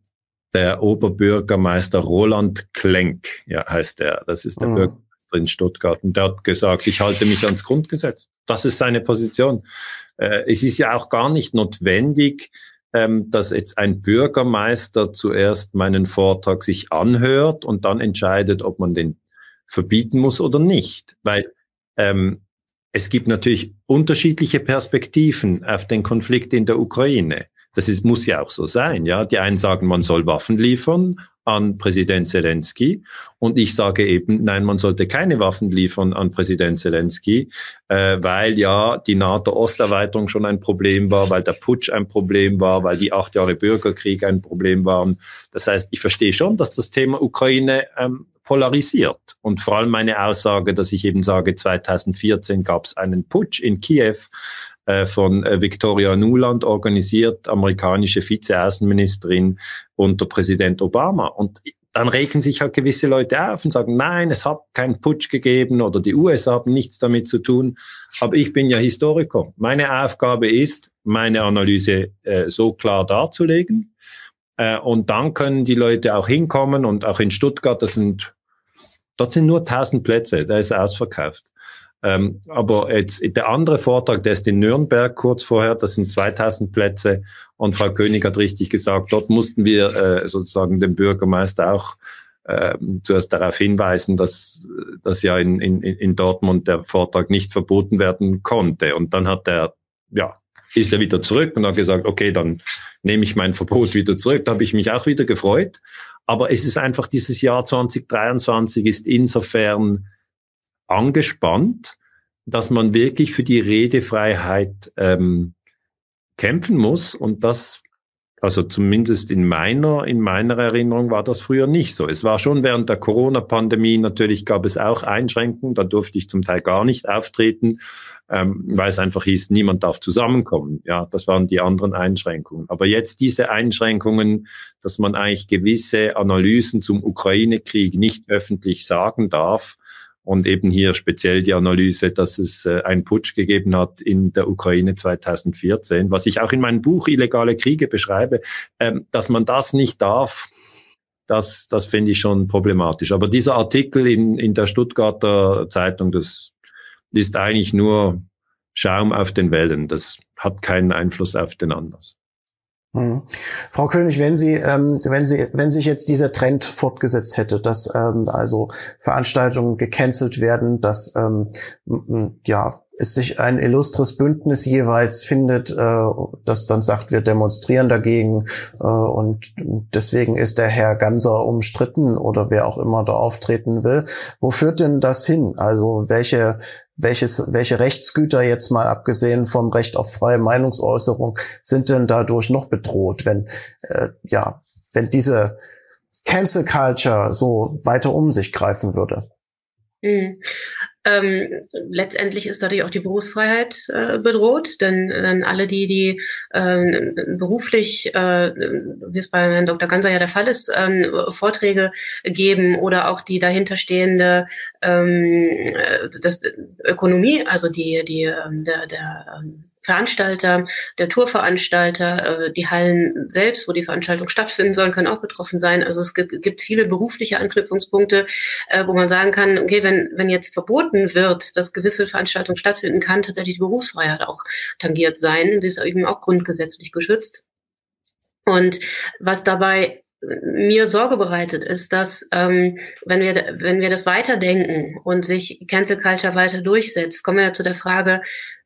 der Oberbürgermeister Roland Klenk, ja, heißt er. Das ist der mhm. Bürgermeister in Stuttgart. Und der hat gesagt, ich halte mich ans Grundgesetz. Das ist seine Position. Äh, es ist ja auch gar nicht notwendig, ähm, dass jetzt ein Bürgermeister zuerst meinen Vortrag sich anhört und dann entscheidet, ob man den verbieten muss oder nicht. Weil ähm, es gibt natürlich unterschiedliche Perspektiven auf den Konflikt in der Ukraine. Das ist, muss ja auch so sein. Ja, die einen sagen, man soll Waffen liefern, an Präsident Zelensky. Und ich sage eben, nein, man sollte keine Waffen liefern an Präsident Zelensky, äh, weil ja die NATO-Osterweiterung schon ein Problem war, weil der Putsch ein Problem war, weil die acht Jahre Bürgerkrieg ein Problem waren. Das heißt, ich verstehe schon, dass das Thema Ukraine ähm, polarisiert. Und vor allem meine Aussage, dass ich eben sage, 2014 gab es einen Putsch in Kiew, von äh, Victoria Nuland organisiert, amerikanische Vizeaußenministerin unter Präsident Obama. Und dann regen sich halt gewisse Leute auf und sagen, nein, es hat keinen Putsch gegeben oder die USA haben nichts damit zu tun. Aber ich bin ja Historiker. Meine Aufgabe ist, meine Analyse äh, so klar darzulegen. Äh, und dann können die Leute auch hinkommen und auch in Stuttgart, das sind, dort sind nur 1000 Plätze, da ist ausverkauft. Ähm, aber jetzt der andere Vortrag, der ist in Nürnberg kurz vorher, das sind 2000 Plätze und Frau König hat richtig gesagt, dort mussten wir äh, sozusagen den Bürgermeister auch äh, zuerst darauf hinweisen, dass, dass ja in, in, in Dortmund der Vortrag nicht verboten werden konnte. Und dann hat er, ja, ist er wieder zurück und hat gesagt, okay, dann nehme ich mein Verbot wieder zurück. Da habe ich mich auch wieder gefreut. Aber es ist einfach dieses Jahr 2023 ist insofern angespannt, dass man wirklich für die Redefreiheit ähm, kämpfen muss. Und das Also zumindest in meiner, in meiner Erinnerung war das früher nicht so. Es war schon während der Corona-Pandemie, natürlich gab es auch Einschränkungen, da durfte ich zum Teil gar nicht auftreten, ähm, weil es einfach hieß, niemand darf zusammenkommen. Ja, das waren die anderen Einschränkungen. Aber jetzt diese Einschränkungen, dass man eigentlich gewisse Analysen zum Ukraine-Krieg nicht öffentlich sagen darf, und eben hier speziell die Analyse, dass es äh, einen Putsch gegeben hat in der Ukraine 2014, was ich auch in meinem Buch Illegale Kriege beschreibe, ähm, dass man das nicht darf, das, das finde ich schon problematisch. Aber dieser Artikel in, in der Stuttgarter Zeitung, das ist eigentlich nur Schaum auf den Wellen. Das hat keinen Einfluss auf den Anlass. Mhm. Frau König, wenn Sie, ähm, wenn Sie, wenn sich jetzt dieser Trend fortgesetzt hätte, dass ähm, also Veranstaltungen gecancelt werden, dass ähm, ja es sich ein illustres Bündnis jeweils findet, äh, das dann sagt, wir demonstrieren dagegen äh, und deswegen ist der Herr Ganser umstritten oder wer auch immer da auftreten will. Wo führt denn das hin? Also welche welches, welche Rechtsgüter jetzt mal abgesehen vom Recht auf freie Meinungsäußerung sind denn dadurch noch bedroht, wenn äh, ja, wenn diese Cancel Culture so weiter um sich greifen würde? Ähm, letztendlich ist dadurch auch die Berufsfreiheit äh, bedroht, denn, denn alle die, die ähm, beruflich, äh, wie es bei Herrn Dr. Ganser ja der Fall ist, ähm, Vorträge geben oder auch die dahinterstehende ähm, äh, das Ökonomie, also die, die ähm, der, der ähm, Veranstalter, der Tourveranstalter, äh, die Hallen selbst, wo die Veranstaltung stattfinden sollen, können auch betroffen sein. Also es gibt viele berufliche Anknüpfungspunkte, äh, wo man sagen kann, okay, wenn, wenn jetzt verboten wird, dass gewisse Veranstaltungen stattfinden, kann tatsächlich die Berufsfreiheit auch tangiert sein. Sie ist eben auch grundgesetzlich geschützt. Und was dabei mir Sorge bereitet, ist, dass ähm, wenn wir wenn wir das weiterdenken und sich Cancel Culture weiter durchsetzt, kommen wir ja zu der Frage,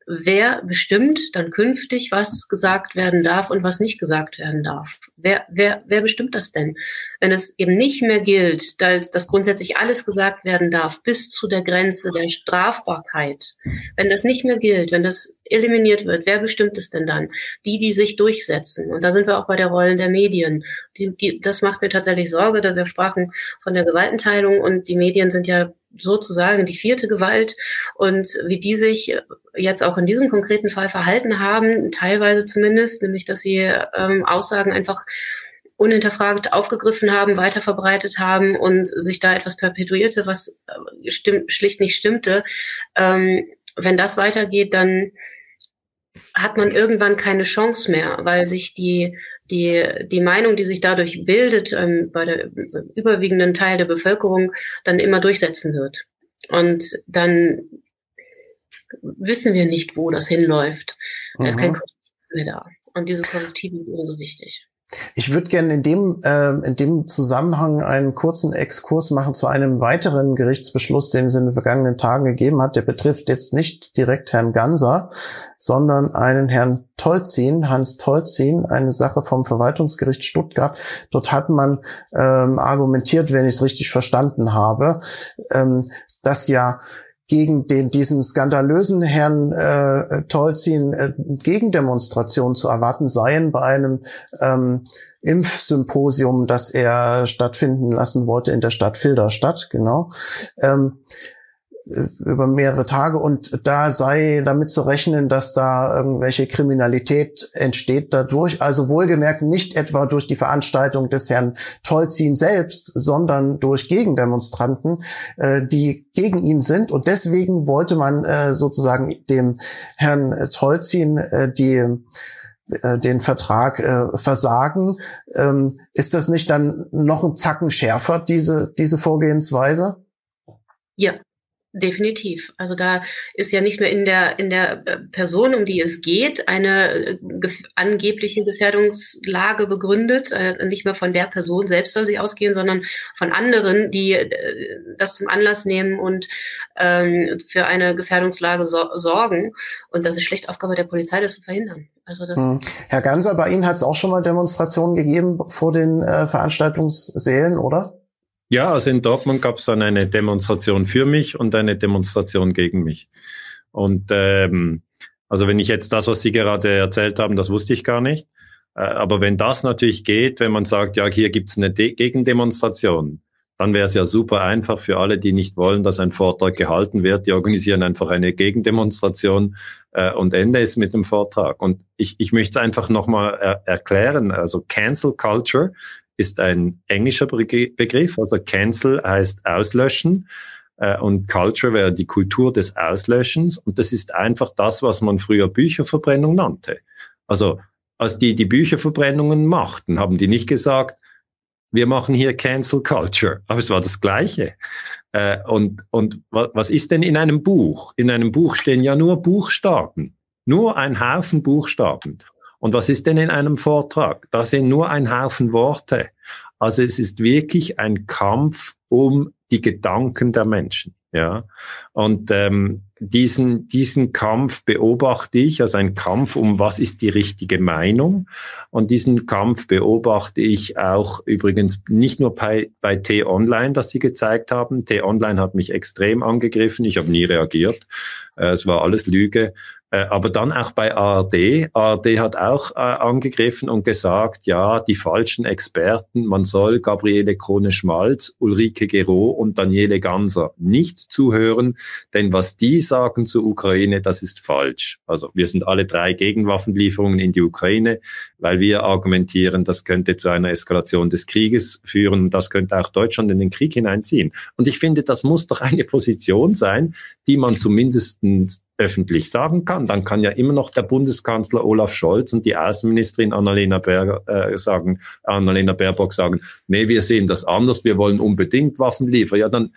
wer bestimmt dann künftig, was gesagt werden darf und was nicht gesagt werden darf? Wer, wer, wer bestimmt das denn? Wenn es eben nicht mehr gilt, dass, dass grundsätzlich alles gesagt werden darf, bis zu der Grenze der Strafbarkeit, wenn das nicht mehr gilt, wenn das eliminiert wird, wer bestimmt es denn dann? Die, die sich durchsetzen. Und da sind wir auch bei der Rollen der Medien. Die, die, das macht mir tatsächlich Sorge, dass wir sprachen von der Gewaltenteilung und die Medien sind ja sozusagen die vierte Gewalt und wie die sich jetzt auch in diesem konkreten Fall verhalten haben, teilweise zumindest, nämlich dass sie ähm, Aussagen einfach unhinterfragt aufgegriffen haben, weiterverbreitet haben und sich da etwas perpetuierte, was äh, schlicht nicht stimmte. Ähm, wenn das weitergeht, dann hat man irgendwann keine Chance mehr, weil sich die, die, die Meinung, die sich dadurch bildet, ähm, bei der überwiegenden Teil der Bevölkerung, dann immer durchsetzen wird. Und dann wissen wir nicht, wo das hinläuft. Da ist kein Korrektiv mehr da. Und diese Korrektive ist ebenso wichtig. Ich würde gerne in dem, äh, in dem Zusammenhang einen kurzen Exkurs machen zu einem weiteren Gerichtsbeschluss, den es in den vergangenen Tagen gegeben hat. Der betrifft jetzt nicht direkt Herrn Ganser, sondern einen Herrn Tolzin, Hans Tolzin, eine Sache vom Verwaltungsgericht Stuttgart. Dort hat man ähm, argumentiert, wenn ich es richtig verstanden habe, ähm, dass ja gegen den, diesen skandalösen Herrn äh, Tolzin äh, Gegendemonstrationen zu erwarten seien bei einem ähm, Impfsymposium, das er stattfinden lassen wollte in der Stadt Filderstadt, genau. Ähm, über mehrere Tage und da sei damit zu rechnen, dass da irgendwelche Kriminalität entsteht dadurch. Also wohlgemerkt nicht etwa durch die Veranstaltung des Herrn Tolzin selbst, sondern durch Gegendemonstranten, äh, die gegen ihn sind. Und deswegen wollte man äh, sozusagen dem Herrn Tolzin äh, die äh, den Vertrag äh, versagen. Ähm, ist das nicht dann noch ein Zacken schärfer, diese, diese Vorgehensweise? Ja, Definitiv. Also da ist ja nicht nur in der, in der äh, Person, um die es geht, eine äh, gef angebliche Gefährdungslage begründet. Äh, nicht mehr von der Person selbst soll sie ausgehen, sondern von anderen, die äh, das zum Anlass nehmen und ähm, für eine Gefährdungslage so sorgen. Und das ist schlecht Aufgabe der Polizei, das zu verhindern. Also das hm. Herr Ganser, bei Ihnen hat es auch schon mal Demonstrationen gegeben vor den äh, Veranstaltungssälen, oder? Ja, also in Dortmund gab es dann eine Demonstration für mich und eine Demonstration gegen mich. Und ähm, also wenn ich jetzt das, was Sie gerade erzählt haben, das wusste ich gar nicht. Äh, aber wenn das natürlich geht, wenn man sagt, ja, hier gibt's eine De Gegendemonstration, dann wäre es ja super einfach für alle, die nicht wollen, dass ein Vortrag gehalten wird. Die organisieren einfach eine Gegendemonstration äh, und Ende ist mit dem Vortrag. Und ich, ich möchte es einfach nochmal er erklären. Also Cancel Culture ist ein englischer Begriff. Also Cancel heißt auslöschen äh, und Culture wäre die Kultur des Auslöschens. Und das ist einfach das, was man früher Bücherverbrennung nannte. Also als die die Bücherverbrennungen machten, haben die nicht gesagt, wir machen hier Cancel Culture. Aber es war das Gleiche. Äh, und, und was ist denn in einem Buch? In einem Buch stehen ja nur Buchstaben. Nur ein Haufen Buchstaben. Und was ist denn in einem Vortrag? Da sind nur ein Haufen Worte. Also es ist wirklich ein Kampf um die Gedanken der Menschen. Ja, und ähm, diesen, diesen Kampf beobachte ich als ein Kampf um, was ist die richtige Meinung. Und diesen Kampf beobachte ich auch übrigens nicht nur bei, bei T-Online, das Sie gezeigt haben. T-Online hat mich extrem angegriffen. Ich habe nie reagiert. Äh, es war alles Lüge. Äh, aber dann auch bei ARD. ARD hat auch äh, angegriffen und gesagt, ja, die falschen Experten, man soll Gabriele Krone-Schmalz, Ulrike Gero und Daniele Ganser nicht zuhören, denn was die sagen zur Ukraine, das ist falsch. Also wir sind alle drei gegen Waffenlieferungen in die Ukraine, weil wir argumentieren, das könnte zu einer Eskalation des Krieges führen, das könnte auch Deutschland in den Krieg hineinziehen. Und ich finde, das muss doch eine Position sein, die man zumindest öffentlich sagen kann. Dann kann ja immer noch der Bundeskanzler Olaf Scholz und die Außenministerin Annalena, Ber äh, sagen, Annalena Baerbock sagen, nee, wir sehen das anders, wir wollen unbedingt Waffen liefern. Ja, dann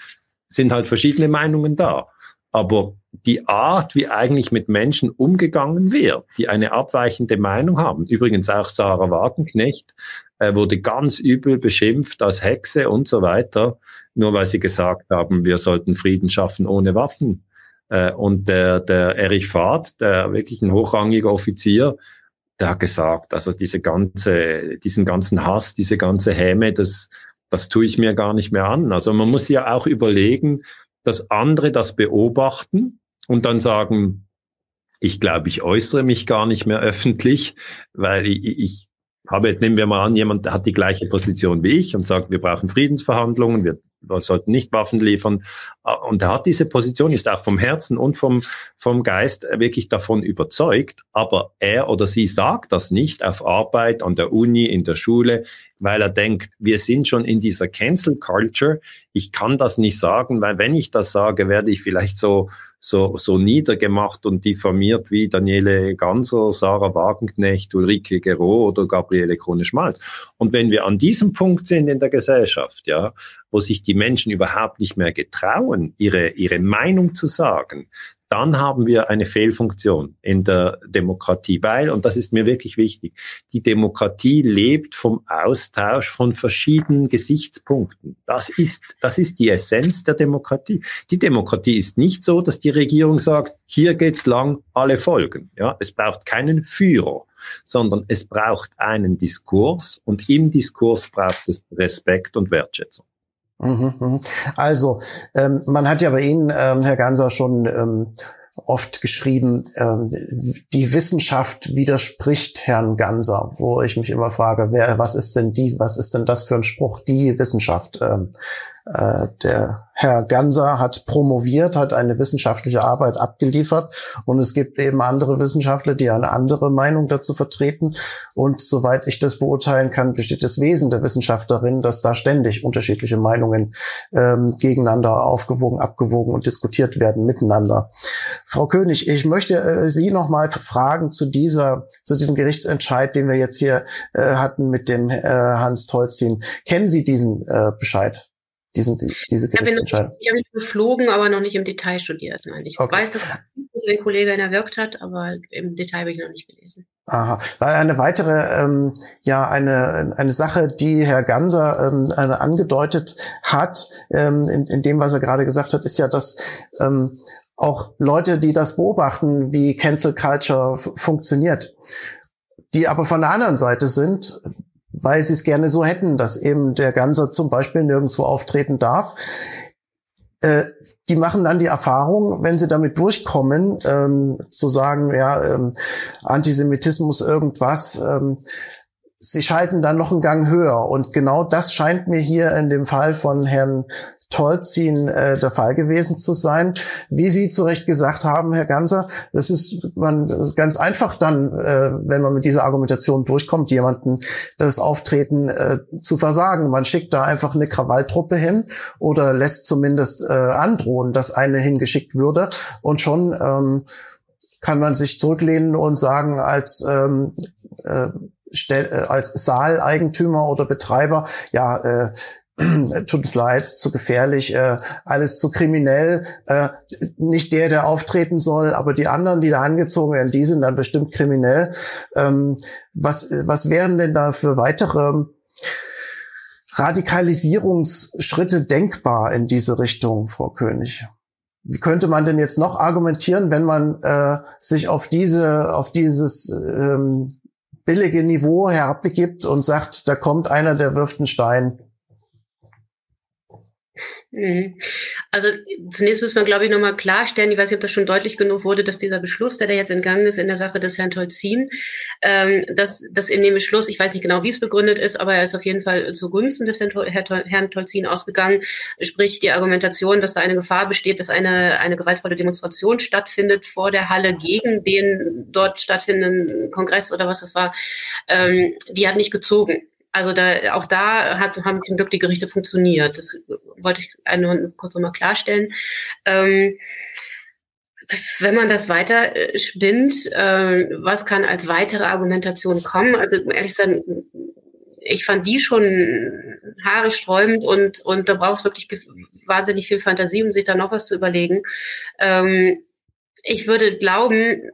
sind halt verschiedene Meinungen da. Aber die Art, wie eigentlich mit Menschen umgegangen wird, die eine abweichende Meinung haben, übrigens auch Sarah Wagenknecht, äh, wurde ganz übel beschimpft als Hexe und so weiter, nur weil sie gesagt haben, wir sollten Frieden schaffen ohne Waffen. Äh, und der, der Erich Fahrt, der wirklich ein hochrangiger Offizier, der hat gesagt, also diese ganze, diesen ganzen Hass, diese ganze Häme, das, das tue ich mir gar nicht mehr an. Also man muss ja auch überlegen, dass andere das beobachten und dann sagen, ich glaube, ich äußere mich gar nicht mehr öffentlich, weil ich, ich habe, nehmen wir mal an, jemand hat die gleiche Position wie ich und sagt, wir brauchen Friedensverhandlungen, wir sollten nicht Waffen liefern. Äh, und er hat diese Position, ist auch vom Herzen und vom, vom Geist wirklich davon überzeugt. Aber er oder sie sagt das nicht auf Arbeit, an der Uni, in der Schule, weil er denkt, wir sind schon in dieser Cancel Culture. Ich kann das nicht sagen, weil wenn ich das sage, werde ich vielleicht so, so, so niedergemacht und diffamiert wie Daniele Ganser, Sarah Wagenknecht, Ulrike Gero oder Gabriele Krone-Schmalz. Und wenn wir an diesem Punkt sind in der Gesellschaft, ja, wo sich die Menschen überhaupt nicht mehr getrauen, ihre, ihre Meinung zu sagen, dann haben wir eine Fehlfunktion in der Demokratie, weil, und das ist mir wirklich wichtig, die Demokratie lebt vom Austausch von verschiedenen Gesichtspunkten. Das ist, das ist die Essenz der Demokratie. Die Demokratie ist nicht so, dass die Regierung sagt, hier geht's lang, alle folgen. Ja, es braucht keinen Führer, sondern es braucht einen Diskurs und im Diskurs braucht es Respekt und Wertschätzung. Mhm, mhm. Also, ähm, man hat ja bei Ihnen, ähm, Herr Ganser, schon ähm, oft geschrieben, ähm, die Wissenschaft widerspricht Herrn Ganser, wo ich mich immer frage, wer, was ist denn die, was ist denn das für ein Spruch, die Wissenschaft? Äh, der Herr Ganser hat promoviert, hat eine wissenschaftliche Arbeit abgeliefert und es gibt eben andere Wissenschaftler, die eine andere Meinung dazu vertreten. Und soweit ich das beurteilen kann, besteht das Wesen der Wissenschaft darin, dass da ständig unterschiedliche Meinungen ähm, gegeneinander aufgewogen, abgewogen und diskutiert werden miteinander. Frau König, ich möchte äh, Sie noch mal fragen zu dieser, zu diesem Gerichtsentscheid, den wir jetzt hier äh, hatten mit dem äh, Hans Tolzin. Kennen Sie diesen äh, Bescheid? Diesen, diese Gerichtsentscheidung? Ich habe ihn geflogen, aber noch nicht im Detail studiert. Nein, ich okay. weiß, dass den Kollegin erwirkt hat, aber im Detail habe ich noch nicht gelesen. Aha, weil eine weitere, ähm, ja, eine, eine Sache, die Herr Ganser ähm, angedeutet hat, ähm, in, in dem, was er gerade gesagt hat, ist ja, dass ähm, auch Leute, die das beobachten, wie Cancel Culture funktioniert, die aber von der anderen Seite sind, weil sie es gerne so hätten, dass eben der Ganser zum Beispiel nirgendwo auftreten darf. Äh, die machen dann die Erfahrung, wenn sie damit durchkommen, ähm, zu sagen, ja, ähm, Antisemitismus, irgendwas, ähm, sie schalten dann noch einen Gang höher. Und genau das scheint mir hier in dem Fall von Herrn Tolzin äh, der Fall gewesen zu sein. Wie Sie zu Recht gesagt haben, Herr Ganser, das ist man das ist ganz einfach dann, äh, wenn man mit dieser Argumentation durchkommt, jemanden das Auftreten äh, zu versagen. Man schickt da einfach eine Krawalltruppe hin oder lässt zumindest äh, androhen, dass eine hingeschickt würde und schon ähm, kann man sich zurücklehnen und sagen, als ähm, äh, äh, als Saaleigentümer oder Betreiber, ja, äh, tut uns leid, zu gefährlich, äh, alles zu kriminell. Äh, nicht der, der auftreten soll, aber die anderen, die da angezogen werden, die sind dann bestimmt kriminell. Ähm, was, was wären denn da für weitere Radikalisierungsschritte denkbar in diese Richtung, Frau König? Wie könnte man denn jetzt noch argumentieren, wenn man äh, sich auf diese, auf dieses ähm, billige Niveau herabbegibt und sagt, da kommt einer, der wirft einen Stein. Mhm. Also zunächst müssen wir, glaube ich, nochmal klarstellen, ich weiß nicht, ob das schon deutlich genug wurde, dass dieser Beschluss, der da jetzt entgangen ist in der Sache des Herrn Tolzin, ähm, dass, dass in dem Beschluss, ich weiß nicht genau, wie es begründet ist, aber er ist auf jeden Fall zugunsten des Herrn Tolzin ausgegangen, sprich die Argumentation, dass da eine Gefahr besteht, dass eine, eine gewaltvolle Demonstration stattfindet vor der Halle gegen den dort stattfindenden Kongress oder was das war, ähm, die hat nicht gezogen. Also da, auch da hat, haben zum Glück die Gerichte funktioniert. Das wollte ich eine, kurz nochmal klarstellen. Ähm, wenn man das weiter äh, spinnt, äh, was kann als weitere Argumentation kommen? Also ehrlich gesagt, ich fand die schon haaresträubend und, und da braucht es wirklich wahnsinnig viel Fantasie, um sich da noch was zu überlegen. Ähm, ich würde glauben,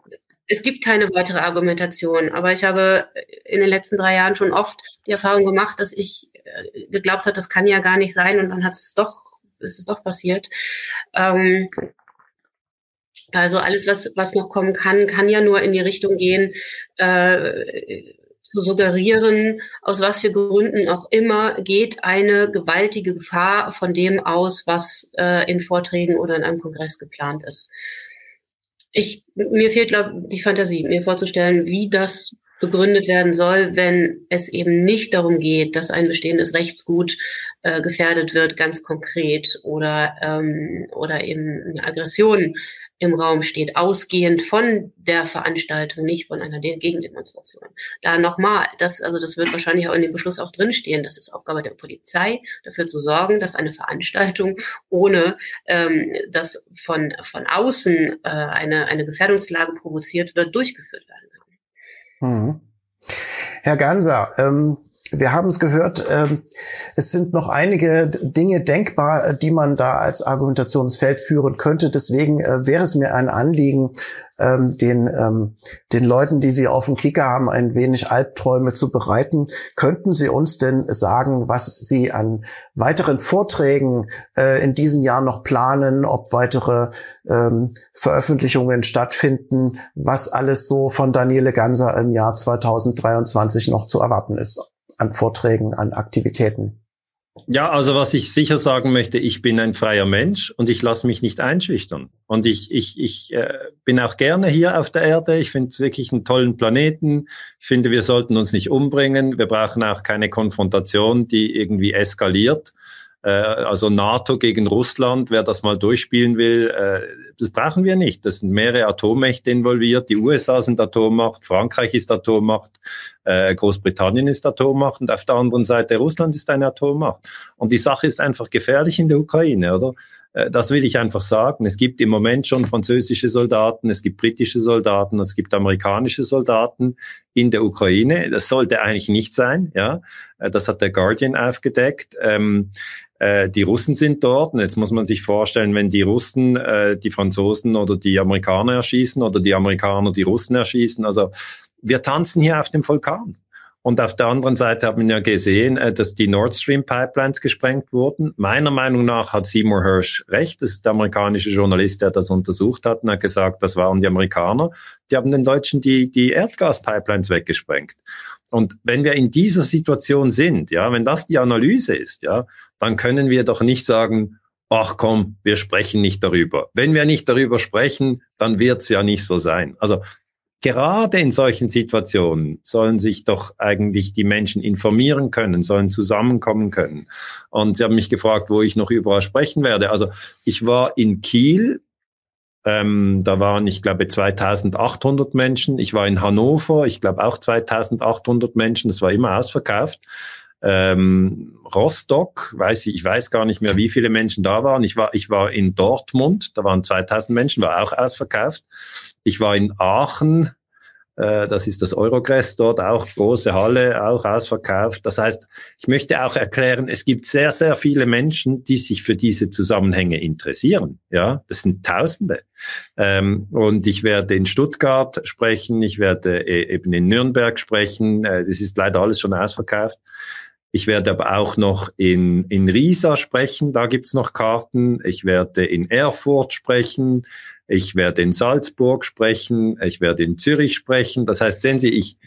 es gibt keine weitere Argumentation, aber ich habe in den letzten drei Jahren schon oft die Erfahrung gemacht, dass ich äh, geglaubt habe, das kann ja gar nicht sein und dann hat es doch, ist es doch passiert. Ähm, also alles, was, was noch kommen kann, kann ja nur in die Richtung gehen, äh, zu suggerieren, aus was für Gründen auch immer, geht eine gewaltige Gefahr von dem aus, was äh, in Vorträgen oder in einem Kongress geplant ist ich, mir fehlt, glaube die Fantasie, mir vorzustellen, wie das begründet werden soll, wenn es eben nicht darum geht, dass ein bestehendes Rechtsgut äh, gefährdet wird, ganz konkret, oder, ähm, oder eben eine Aggression im Raum steht, ausgehend von der Veranstaltung, nicht von einer Gegendemonstration. Da nochmal, das, also das wird wahrscheinlich auch in dem Beschluss auch drinstehen, das ist Aufgabe der Polizei, dafür zu sorgen, dass eine Veranstaltung ohne ähm, dass von, von außen äh, eine, eine Gefährdungslage provoziert wird, durchgeführt werden kann. Mhm. Herr Ganser, ähm wir haben es gehört, ähm, es sind noch einige Dinge denkbar, äh, die man da als Argumentationsfeld führen könnte. Deswegen äh, wäre es mir ein Anliegen, ähm, den, ähm, den Leuten, die Sie auf dem Kicker haben, ein wenig Albträume zu bereiten. Könnten Sie uns denn sagen, was Sie an weiteren Vorträgen äh, in diesem Jahr noch planen, ob weitere Veröffentlichungen stattfinden, was alles so von Daniele Ganser im Jahr 2023 noch zu erwarten ist? An Vorträgen, an Aktivitäten? Ja, also was ich sicher sagen möchte, ich bin ein freier Mensch und ich lasse mich nicht einschüchtern. Und ich, ich, ich äh, bin auch gerne hier auf der Erde. Ich finde es wirklich einen tollen Planeten. Ich finde, wir sollten uns nicht umbringen. Wir brauchen auch keine Konfrontation, die irgendwie eskaliert. Äh, also NATO gegen Russland, wer das mal durchspielen will, äh, das brauchen wir nicht. Das sind mehrere Atommächte involviert. Die USA sind Atommacht, Frankreich ist Atommacht, äh, Großbritannien ist Atommacht und auf der anderen Seite Russland ist eine Atommacht. Und die Sache ist einfach gefährlich in der Ukraine, oder? Das will ich einfach sagen. Es gibt im Moment schon französische Soldaten, es gibt britische Soldaten, es gibt amerikanische Soldaten in der Ukraine. Das sollte eigentlich nicht sein, ja. Das hat der Guardian aufgedeckt. Ähm, äh, die Russen sind dort. Und jetzt muss man sich vorstellen, wenn die Russen äh, die Franzosen oder die Amerikaner erschießen oder die Amerikaner die Russen erschießen. Also wir tanzen hier auf dem Vulkan. Und auf der anderen Seite haben wir ja gesehen, äh, dass die Nord Stream Pipelines gesprengt wurden. Meiner Meinung nach hat Seymour Hirsch recht. Das ist der amerikanische Journalist, der das untersucht hat und hat gesagt, das waren die Amerikaner. Die haben den Deutschen die, die Erdgaspipelines weggesprengt. Und wenn wir in dieser Situation sind, ja, wenn das die Analyse ist, ja, dann können wir doch nicht sagen, ach komm, wir sprechen nicht darüber. Wenn wir nicht darüber sprechen, dann wird's ja nicht so sein. Also gerade in solchen Situationen sollen sich doch eigentlich die Menschen informieren können, sollen zusammenkommen können. Und sie haben mich gefragt, wo ich noch überall sprechen werde. Also ich war in Kiel. Ähm, da waren, ich glaube, 2800 Menschen. Ich war in Hannover, ich glaube auch 2800 Menschen. Das war immer ausverkauft. Ähm, Rostock, weiß ich, ich weiß gar nicht mehr, wie viele Menschen da waren. Ich war, ich war in Dortmund, da waren 2000 Menschen, war auch ausverkauft. Ich war in Aachen, das ist das Eurogress dort, auch große Halle, auch ausverkauft. Das heißt, ich möchte auch erklären, es gibt sehr, sehr viele Menschen, die sich für diese Zusammenhänge interessieren. Ja, das sind Tausende. Ähm, und ich werde in Stuttgart sprechen, ich werde äh, eben in Nürnberg sprechen. Äh, das ist leider alles schon ausverkauft. Ich werde aber auch noch in, in Riesa sprechen, da gibt's noch Karten. Ich werde in Erfurt sprechen. Ich werde in Salzburg sprechen. Ich werde in Zürich sprechen. Das heißt, sehen Sie, ich,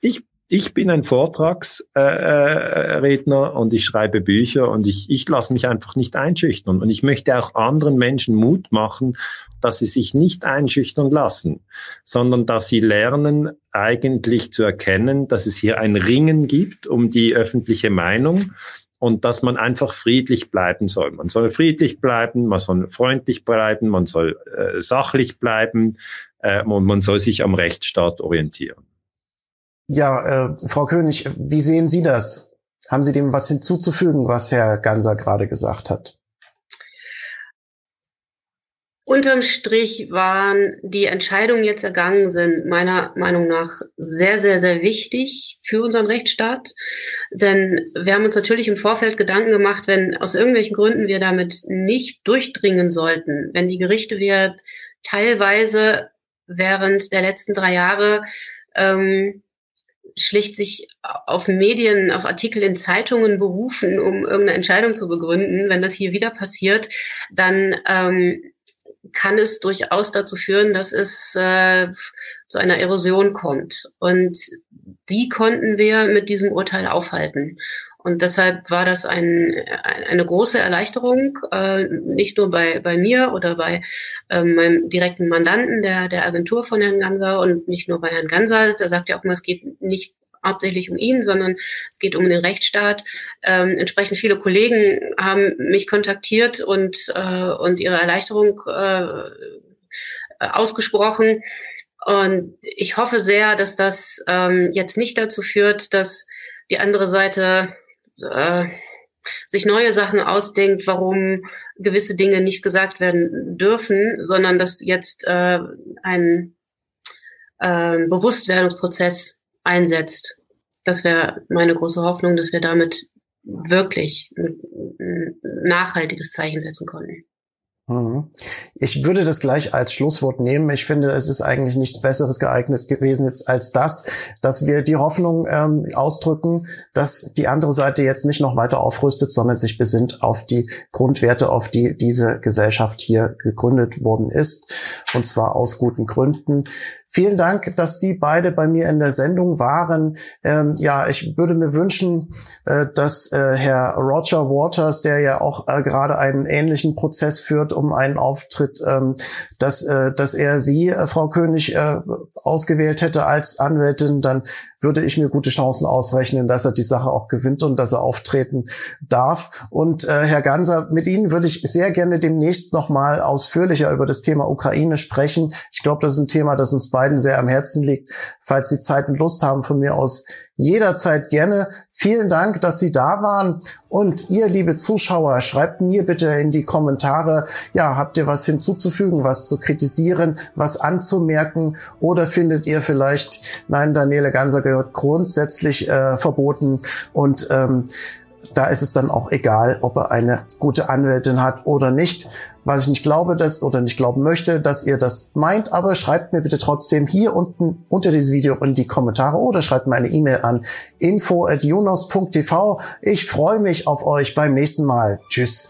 ich ich bin ein Vortragsredner und ich schreibe Bücher und ich, ich lasse mich einfach nicht einschüchtern. Und ich möchte auch anderen Menschen Mut machen, dass sie sich nicht einschüchtern lassen, sondern dass sie lernen, eigentlich zu erkennen, dass es hier ein Ringen gibt um die öffentliche Meinung und dass man einfach friedlich bleiben soll. Man soll friedlich bleiben, man soll freundlich bleiben, man soll äh, sachlich bleiben äh, und man soll sich am Rechtsstaat orientieren. Ja, äh, Frau König, wie sehen Sie das? Haben Sie dem was hinzuzufügen, was Herr Ganser gerade gesagt hat? Unterm Strich waren die Entscheidungen jetzt ergangen sind, meiner Meinung nach sehr, sehr, sehr wichtig für unseren Rechtsstaat. Denn wir haben uns natürlich im Vorfeld Gedanken gemacht, wenn aus irgendwelchen Gründen wir damit nicht durchdringen sollten, wenn die Gerichte wir teilweise während der letzten drei Jahre ähm, schlicht sich auf Medien, auf Artikel in Zeitungen berufen, um irgendeine Entscheidung zu begründen. Wenn das hier wieder passiert, dann ähm, kann es durchaus dazu führen, dass es äh, zu einer Erosion kommt. Und die konnten wir mit diesem Urteil aufhalten. Und deshalb war das ein, eine große Erleichterung, äh, nicht nur bei, bei mir oder bei äh, meinem direkten Mandanten der, der Agentur von Herrn Ganser und nicht nur bei Herrn Ganser. Da sagt ja auch immer, es geht nicht hauptsächlich um ihn, sondern es geht um den Rechtsstaat. Ähm, entsprechend viele Kollegen haben mich kontaktiert und, äh, und ihre Erleichterung äh, ausgesprochen. Und ich hoffe sehr, dass das ähm, jetzt nicht dazu führt, dass die andere Seite äh, sich neue Sachen ausdenkt, warum gewisse Dinge nicht gesagt werden dürfen, sondern dass jetzt äh, ein äh, Bewusstwerdungsprozess einsetzt. Das wäre meine große Hoffnung, dass wir damit wirklich ein nachhaltiges Zeichen setzen konnten. Mhm. Ich würde das gleich als Schlusswort nehmen. Ich finde, es ist eigentlich nichts Besseres geeignet gewesen jetzt als das, dass wir die Hoffnung ähm, ausdrücken, dass die andere Seite jetzt nicht noch weiter aufrüstet, sondern sich besinnt auf die Grundwerte, auf die diese Gesellschaft hier gegründet worden ist. Und zwar aus guten Gründen. Vielen Dank, dass Sie beide bei mir in der Sendung waren. Ähm, ja, ich würde mir wünschen, äh, dass äh, Herr Roger Waters, der ja auch äh, gerade einen ähnlichen Prozess führt um einen Auftritt, ähm, dass, äh, dass er Sie, äh, Frau König, äh, ausgewählt hätte als Anwältin, dann würde ich mir gute Chancen ausrechnen, dass er die Sache auch gewinnt und dass er auftreten darf. Und äh, Herr Ganser, mit Ihnen würde ich sehr gerne demnächst nochmal ausführlicher über das Thema Ukraine sprechen. Ich glaube, das ist ein Thema, das uns beiden sehr am Herzen liegt. Falls Sie Zeit und Lust haben, von mir aus jederzeit gerne. Vielen Dank, dass Sie da waren. Und ihr, liebe Zuschauer, schreibt mir bitte in die Kommentare, ja, habt ihr was hinzuzufügen, was zu kritisieren, was anzumerken oder findet ihr vielleicht, nein, Daniele Ganser gehört grundsätzlich äh, verboten und ähm, da ist es dann auch egal, ob er eine gute Anwältin hat oder nicht. Was ich nicht glaube, dass oder nicht glauben möchte, dass ihr das meint, aber schreibt mir bitte trotzdem hier unten unter dieses Video in die Kommentare oder schreibt mir eine E-Mail an info@junos.tv. Ich freue mich auf euch beim nächsten Mal. Tschüss.